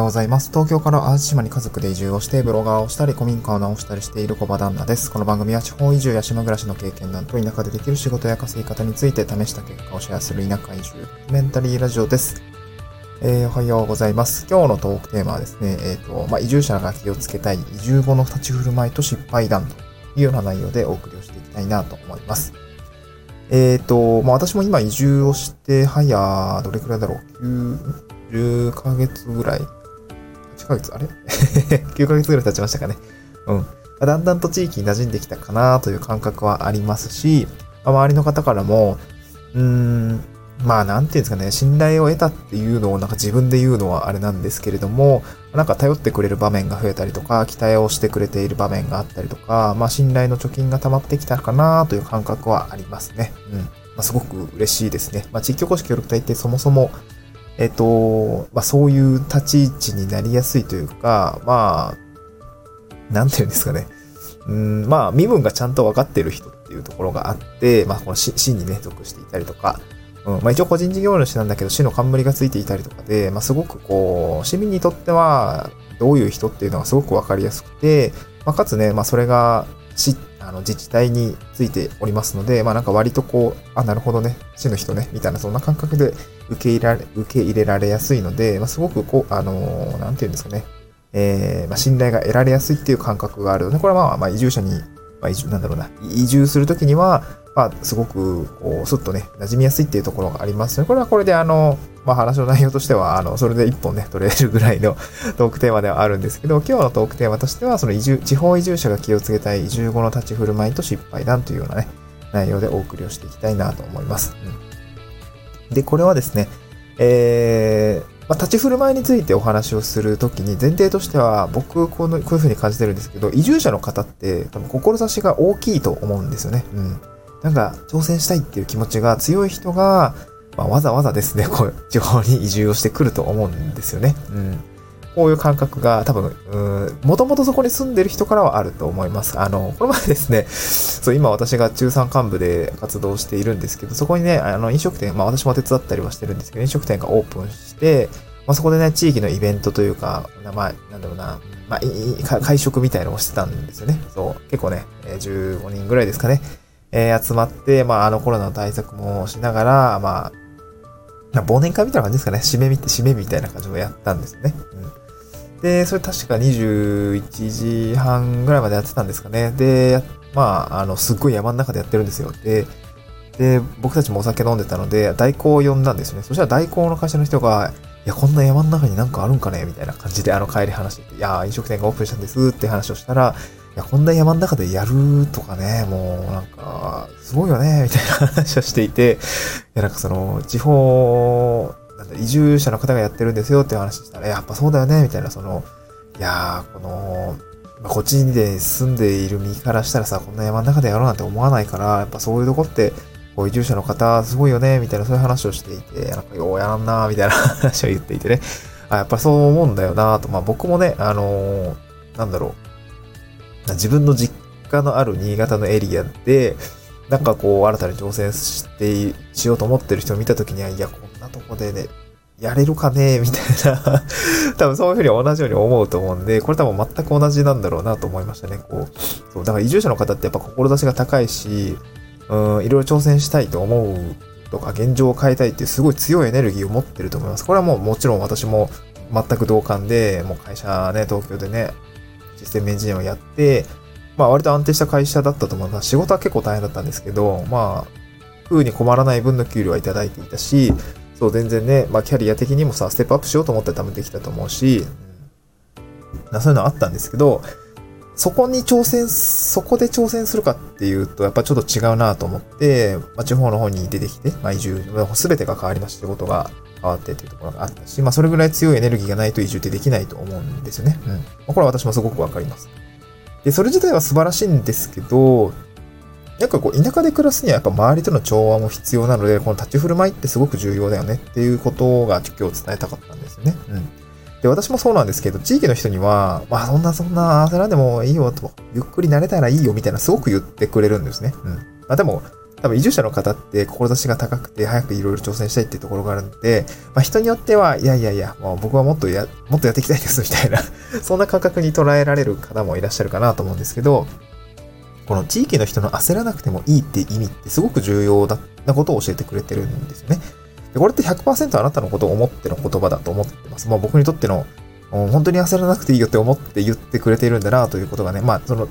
ようございます。東京から淡路島に家族で移住をして、ブロガーをしたり、古民家を直したりしている小場旦那です。この番組は地方移住や島暮らしの経験談と田舎でできる仕事や稼ぎ方について試した結果をシェアする田舎移住ドキュメンタリーラジオです。えー、おはようございます。今日のトークテーマはですね、えっ、ー、と、まあ、移住者が気をつけたい移住後の立ち振る舞いと失敗談というような内容でお送りをしていきたいなと思います。えっ、ー、と、まあ、私も今移住をして、はや、どれくらいだろう ?9、10ヶ月ぐらいヶ月あれ ?9 ヶ月ぐらい経ちましたかね。うん。だんだんと地域に馴染んできたかなという感覚はありますし、周りの方からも、うーん、まあ、なんていうんですかね、信頼を得たっていうのをなんか自分で言うのはあれなんですけれども、なんか頼ってくれる場面が増えたりとか、期待をしてくれている場面があったりとか、まあ、信頼の貯金が溜まってきたかなという感覚はありますね。うん。まあ、すごく嬉しいですね。まあ、地域おこし協力隊ってそもそも、えっと、まあ、そういう立ち位置になりやすいというか、まあ、なんていうんですかね。うん、まあ、身分がちゃんと分かってる人っていうところがあって、まあ、この市にね、属していたりとか、うん、まあ一応個人事業主なんだけど、市の冠がついていたりとかで、まあすごくこう、市民にとっては、どういう人っていうのがすごくわかりやすくて、まあかつね、まあそれが市、あの自治体についておりますので、まあなんか割とこう、あ、なるほどね、市の人ね、みたいなそんな感覚で受け入れられ、受け入れられやすいので、まあすごくこう、あのー、なんていうんですかね、えー、まあ信頼が得られやすいっていう感覚があるので、これはまあ、まあ移住者に、まあ移住、なんだろうな、移住するときには、まあ、すごく、こう、スッとね、馴染みやすいっていうところがありますね。これはこれで、あの、まあ、話の内容としては、あの、それで一本ね、取れるぐらいの トークテーマではあるんですけど、今日のトークテーマとしては、その移住、地方移住者が気をつけたい移住後の立ち振る舞いと失敗談というようなね、内容でお送りをしていきたいなと思います。うん、で、これはですね、えー、まあ、立ち振る舞いについてお話をするときに前提としては僕このこういうふうに感じてるんですけど移住者の方って多分志が大きいと思うんですよね。うん。なんか挑戦したいっていう気持ちが強い人が、まあ、わざわざですね、こう、地方に移住をしてくると思うんですよね。うん。こういう感覚が多分、もともとそこに住んでる人からはあると思います。あの、この前ですね、そう、今私が中山幹部で活動しているんですけど、そこにね、あの、飲食店、まあ私も手伝ったりはしてるんですけど、飲食店がオープンして、まあそこでね、地域のイベントというか、まあ、なんだろうな、まあ、会食みたいのをしてたんですよね。そう、結構ね、15人ぐらいですかね。えー、集まって、まあ、あのコロナの対策もしながら、まあ、忘年会みたいな感じですかね。締めみ、締めみたいな感じをやったんですね。うん、で、それ確か21時半ぐらいまでやってたんですかね。で、まあ、あの、すっごい山の中でやってるんですよ。で、で、僕たちもお酒飲んでたので、代行を呼んだんですよね。そしたら代行の会社の人が、いや、こんな山の中になんかあるんかね？みたいな感じで、あの、帰り話して、いや、飲食店がオープンしたんですって話をしたら、や、こんな山の中でやるとかね、もうなんか、すごいよね、みたいな話をしていて、いや、なんかその、地方、なんだ、移住者の方がやってるんですよっていう話したら、やっぱそうだよね、みたいな、その、いやー、この、まあ、こっちで住んでいる身からしたらさ、こんな山の中でやろうなんて思わないから、やっぱそういうとこって、こう移住者の方すごいよね、みたいなそういう話をしていて、なんかようやらんな、みたいな話を言っていてね。あ、やっぱそう思うんだよな、と。まあ僕もね、あのー、なんだろう。自分の実家のある新潟のエリアで、なんかこう、新たに挑戦して、しようと思ってる人を見たときには、いや、こんなとこでね、やれるかねみたいな 多分そういうふうに同じように思うと思うんで、これ多分全く同じなんだろうなと思いましたね。こう、そう、だから移住者の方ってやっぱ志が高いし、うん、いろいろ挑戦したいと思うとか、現状を変えたいっていうすごい強いエネルギーを持ってると思います。これはもうもちろん私も全く同感で、もう会社ね、東京でね、システムエンジニアをやって、まあ割と安定した会社だったと思います。仕事は結構大変だったんですけど、まあ、風に困らない分の給料はいただいていたし、そう全然ね、まあキャリア的にもさ、ステップアップしようと思って多分できたと思うし、うん、そういうのあったんですけど、そこに挑戦、そこで挑戦するかっていうと、やっぱちょっと違うなと思って、まあ、地方の方に出てきて、まあ、移住、すべてが変わりました。仕事が変わってっていうところがあったし、まあ、それぐらい強いエネルギーがないと移住ってできないと思うんですよね。うん。まあ、これは私もすごくわかります。で、それ自体は素晴らしいんですけど、なんかこう、田舎で暮らすにはやっぱ周りとの調和も必要なので、この立ち振る舞いってすごく重要だよねっていうことが今日伝えたかったんですよね。うん。で、私もそうなんですけど、地域の人には、まあそんなそんな焦らんでもいいよと、ゆっくり慣れたらいいよみたいなすごく言ってくれるんですね。うん。まあでも、多分移住者の方って志が高くて早くいろいろ挑戦したいっていうところがあるんで、まあ人によっては、いやいやいや、もう僕はもっとや、もっとやっていきたいです みたいな そんな感覚に捉えられる方もいらっしゃるかなと思うんですけど、この地域の人の焦らなくてもいいって意味ってすごく重要なことを教えてくれてるんですよね。これって100%あなたのことを思っての言葉だと思ってます。まあ僕にとっての本当に焦らなくていいよって思って言ってくれているんだなということがね、まあその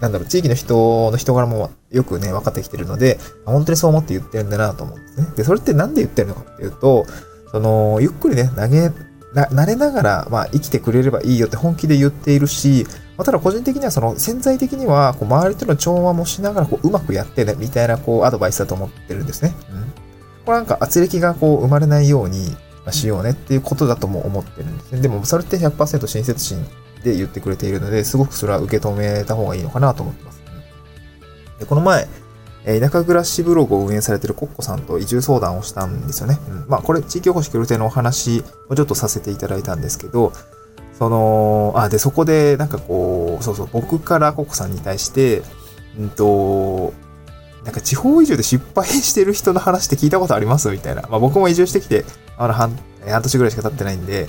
なんだろう、地域の人の人柄もよくね、分かってきてるので、本当にそう思って言ってるんだなと思うんですね。で、それってなんで言ってるのかっていうと、その、ゆっくりね、投げ、な、慣れながら、まあ、生きてくれればいいよって本気で言っているし、まあ、ただ個人的にはその潜在的には、こう、周りとの調和もしながら、こう、うまくやってね、みたいな、こう、アドバイスだと思ってるんですね。うん。これなんか、圧力がこう、生まれないように、しようねっていうことだとも思ってるんですね。でも、それって100%親切心で言ってくれているので、すごくそれは受け止めた方がいいのかなと思ってます。でこの前、え田舎暮らしブログを運営されているコッコさんと移住相談をしたんですよね。うん、まあ、これ、地域おこし協力隊のお話をちょっとさせていただいたんですけど、その、あ、で、そこで、なんかこう、そうそう、僕からコッコさんに対して、うんと、なんか地方移住で失敗してる人の話って聞いたことあります？みたいな。まあ僕も移住してきて、あの半、半年ぐらいしか経ってないんで、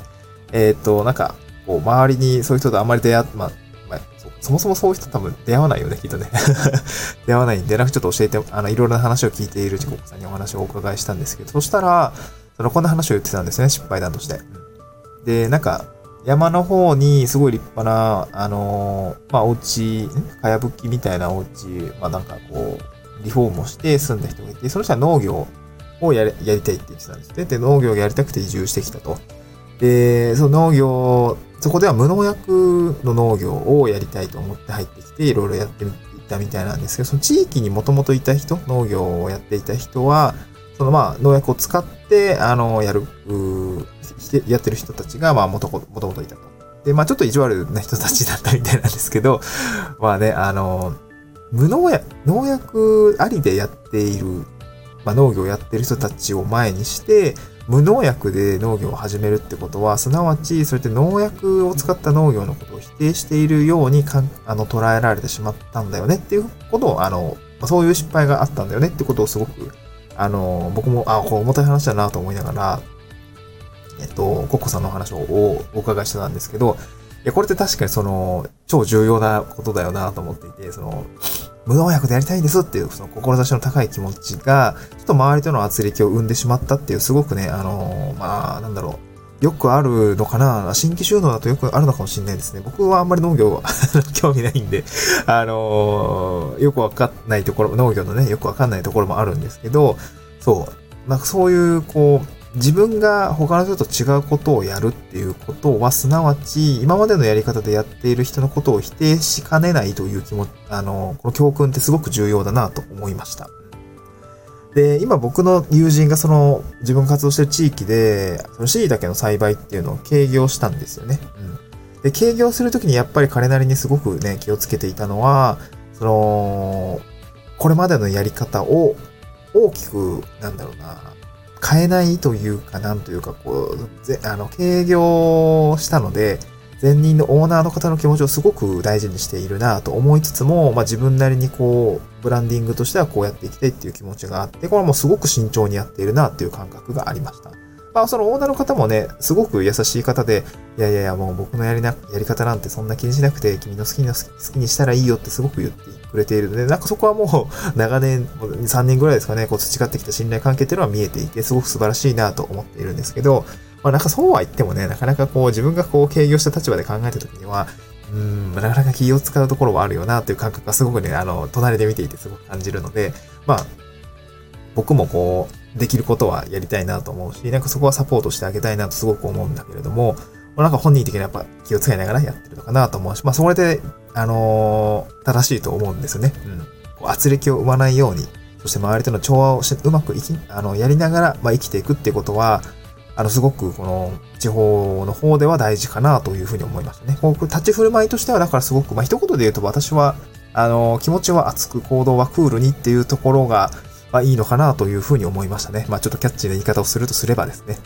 えっ、ー、と、なんか、こう、周りにそういう人とあんまり出会っ、まあ、まあ、そもそもそういう人多分出会わないよね、きっとね。出会わないんで、なんかちょっと教えて、あの、いろいろな話を聞いている自国さんにお話をお伺いしたんですけど、そしたら、その、こんな話を言ってたんですね、失敗談として。で、なんか、山の方にすごい立派な、あのー、まあ、お家、かやぶきみたいなお家、まあ、なんかこう、リフォームをして住んだ人がいて、その人は農業をやりやりたいって言ってたんですね。で、農業をやりたくて移住してきたと。で、その農業そこでは無農薬の農業をやりたいと思って入ってきて、いろいろやってみたみたいなんですけど、その地域にもともといた人、農業をやっていた人は、そのまあ農薬を使って、あの、やる、やってる人たちが、まあもともといたと。で、まあちょっと意地悪な人たちだったみたいなんですけど、まあね、あの、無農薬、農薬ありでやっている、まあ農業をやってる人たちを前にして、無農薬で農業を始めるってことは、すなわち、そうやって農薬を使った農業のことを否定しているようにかんあの捉えられてしまったんだよねっていうことを、あの、そういう失敗があったんだよねってことをすごく、あの、僕も、あ、これ重たい話だなと思いながら、えっと、コッコさんの話をお伺いしてたんですけど、いや、これって確かにその、超重要なことだよなと思っていて、その、無農薬でやりたいんですっていう、その志の高い気持ちが、ちょっと周りとの圧力を生んでしまったっていう、すごくね、あのー、まあ、なんだろう。よくあるのかな新規収納だとよくあるのかもしれないですね。僕はあんまり農業は 興味ないんで、あのー、よくわかんないところ、農業のね、よくわかんないところもあるんですけど、そう。なんかそういう、こう、自分が他の人と違うことをやるっていうことは、すなわち、今までのやり方でやっている人のことを否定しかねないという気持ち、あの、この教訓ってすごく重要だなと思いました。で、今僕の友人がその自分活動してる地域で、その椎茸の栽培っていうのを軽業したんですよね。うん。で、軽業するときにやっぱり彼なりにすごくね、気をつけていたのは、その、これまでのやり方を大きく、なんだろうな、変えないというか、なんというか、こう、ぜあの、軽業したので、前任のオーナーの方の気持ちをすごく大事にしているなと思いつつも、まあ自分なりにこう、ブランディングとしてはこうやっていきたいっていう気持ちがあって、これはもうすごく慎重にやっているなっていう感覚がありました。まあそのオーナーの方もね、すごく優しい方で、いやいやいやもう僕のやりな、やり方なんてそんな気にしなくて、君の好きな好きにしたらいいよってすごく言ってくれている。ので、なんかそこはもう 長年、3年ぐらいですかね、こう培ってきた信頼関係っていうのは見えていて、すごく素晴らしいなと思っているんですけど、まあなんかそうは言ってもね、なかなかこう自分がこう経営した立場で考えた時には、うん、なかなか気を使うところはあるよなっていう感覚がすごくね、あの、隣で見ていてすごく感じるので、まあ、僕もこう、できることはやりたいなと思うし、なんかそこはサポートしてあげたいなとすごく思うんだけれども、なんか本人的にやっぱ気を使いながらやってるのかなと思うし、まあそれで、あのー、正しいと思うんですよね。うん。こう圧力を生まないように、そして周りとの調和をしてうまくいき、あの、やりながら、まあ生きていくっていうことは、あの、すごくこの地方の方では大事かなというふうに思いましたね。こう、立ち振る舞いとしては、だからすごく、まあ一言で言うと私は、あの、気持ちは熱く行動はクールにっていうところが、まあいいのかなというふうに思いましたね。まあちょっとキャッチーな言い方をするとすればですね。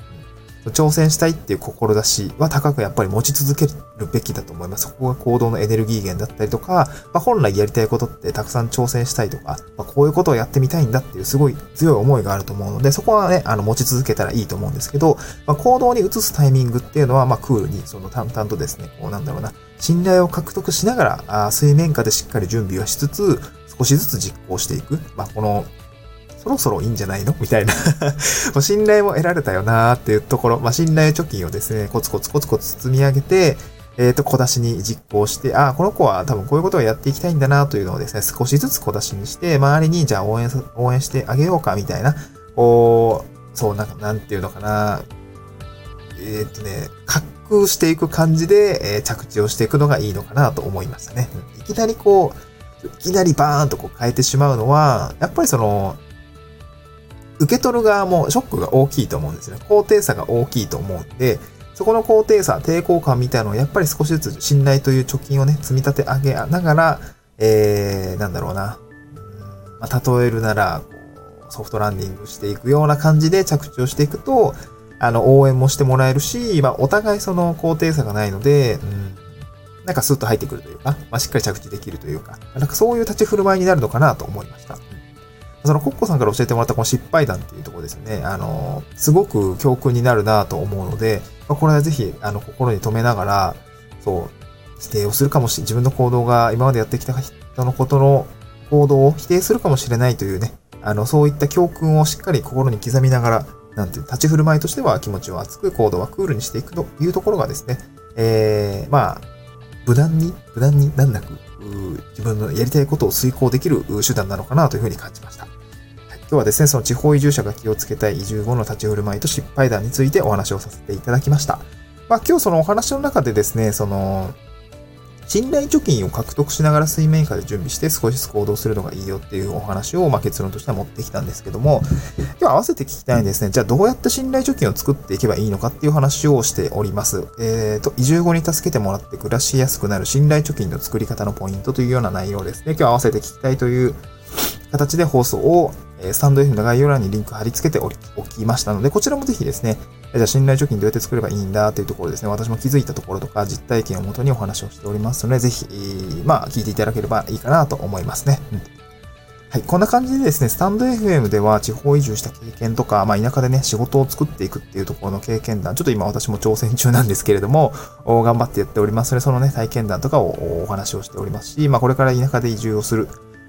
挑戦したいっていう志は高くやっぱり持ち続けるべきだと思います。そこが行動のエネルギー源だったりとか、まあ、本来やりたいことってたくさん挑戦したいとか、まあ、こういうことをやってみたいんだっていうすごい強い思いがあると思うので、そこはね、あの、持ち続けたらいいと思うんですけど、まあ、行動に移すタイミングっていうのは、まあ、クールに、その淡々とですね、こうなんだろうな、信頼を獲得しながら、あ水面下でしっかり準備をしつつ、少しずつ実行していく。まあ、この、そろそろいいんじゃないの？みたいな。信頼も得られたよなーっていうところ、まあ、信頼貯金をですね、コツコツコツコツ積み上げて、えっ、ー、と、小出しに実行して、ああ、この子は多分こういうことをやっていきたいんだなというのをですね、少しずつ小出しにして、周りにじゃあ応援、応援してあげようかみたいな、こう、そう、なんか、なんていうのかな、えっ、ー、とね、滑空していく感じで、えー、着地をしていくのがいいのかなと思いましたね。いきなりこう、いきなりバーンとこう変えてしまうのは、やっぱりその、受け取る側もショックが大きいと思うんですね。高低差が大きいと思うんで、そこの高低差、抵抗感みたいなのをやっぱり少しずつ信頼という貯金をね、積み立て上げながら、えー、なんだろうな。まあ、例えるなら、ソフトランディングしていくような感じで着地をしていくと、あの、応援もしてもらえるし、まあ、お互いその高低差がないので、うん、なんかスッと入ってくるというか、まあ、しっかり着地できるというか、なんかそういう立ち振る舞いになるのかなと思いました。そのコッコさんから教えてもらったこの失敗談っていうところですね、あの、すごく教訓になるなと思うので、まあ、これはぜひ、あの、心に留めながら、そう、否定をするかもしれ、自分の行動が今までやってきた人のことの行動を否定するかもしれないというね、あの、そういった教訓をしっかり心に刻みながら、なんていう、立ち振る舞いとしては気持ちを熱く、行動はクールにしていくというところがですね、えー、まあ、無難に、無難に難なく、自分のやりたいことを遂行できる手段なのかなというふうに感じました。今日はですね、その地方移住者が気をつけたい移住後の立ち振る舞いと失敗談についてお話をさせていただきました。まあ今日そのお話の中でですね、その、信頼貯金を獲得しながら水面下で準備して少しずつ行動するのがいいよっていうお話を、まあ、結論としては持ってきたんですけども、今日合わせて聞きたいんですね。じゃあどうやって信頼貯金を作っていけばいいのかっていう話をしております。えっ、ー、と、移住後に助けてもらって暮らしやすくなる信頼貯金の作り方のポイントというような内容ですね。今日合わせて聞きたいという形で放送を、スタンド F の概要欄にリンク貼り付けておきましたので、こちらもぜひですね、じゃあ信頼貯金どうやって作ればいいんだというところですね、私も気づいたところとか実体験をもとにお話をしておりますので、ぜひ、まあ、聞いていただければいいかなと思いますね。うんはい。こんな感じでですね、スタンド FM では地方移住した経験とか、まあ田舎でね、仕事を作っていくっていうところの経験談、ちょっと今私も挑戦中なんですけれども、頑張ってやっておりますので、そのね、体験談とかをお話をしておりますし、まあこれから田舎で移住をする、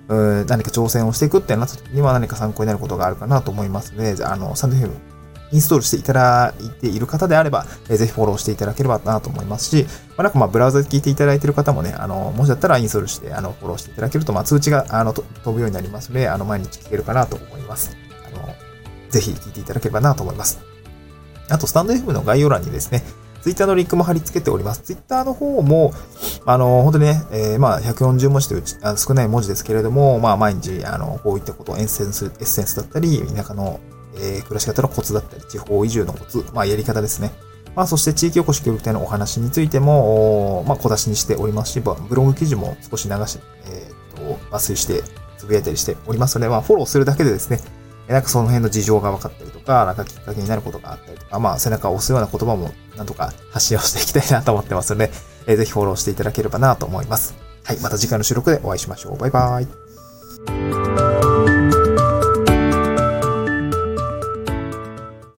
何か挑戦をしていくってなった時には何か参考になることがあるかなと思いますので、あの、サンド FM インストールしていただいている方であれば、えー、ぜひフォローしていただければなと思いますし、まあ、なんかまあブラウザで聞いていただいている方もね、あの、もしだったらインストールして、あの、フォローしていただけると、まあ通知が、あの、飛ぶようになりますので、あの、毎日聞けるかなと思います。あの、ぜひ聞いていただければなと思います。あと、スタンド FM の概要欄にですね、ツイッターのリンクも貼り付けております。ツイッターの方も、あの、本当にね、えー、まあ、140文字というあ少ない文字ですけれども、まあ、毎日、あの、こういったこと、エッセンス、エッセンスだったり、田舎の、えー、暮らし方のコツだったり、地方移住のコツ、まあ、やり方ですね。まあ、そして地域おこし協力隊のお話についても、まあ、小出しにしておりますし、ブログ記事も少し流して、えー、っと、抜粋して、つぶやいたりしておりますので、まあ、フォローするだけでですね、なんかその辺の事情が分かったりとか、なんかきっかけになることがあったりとか、まあ背中を押すような言葉もなんとか発信をしていきたいなと思ってますので、えー、ぜひフォローしていただければなと思います。はい、また次回の収録でお会いしましょう。バイバーイ。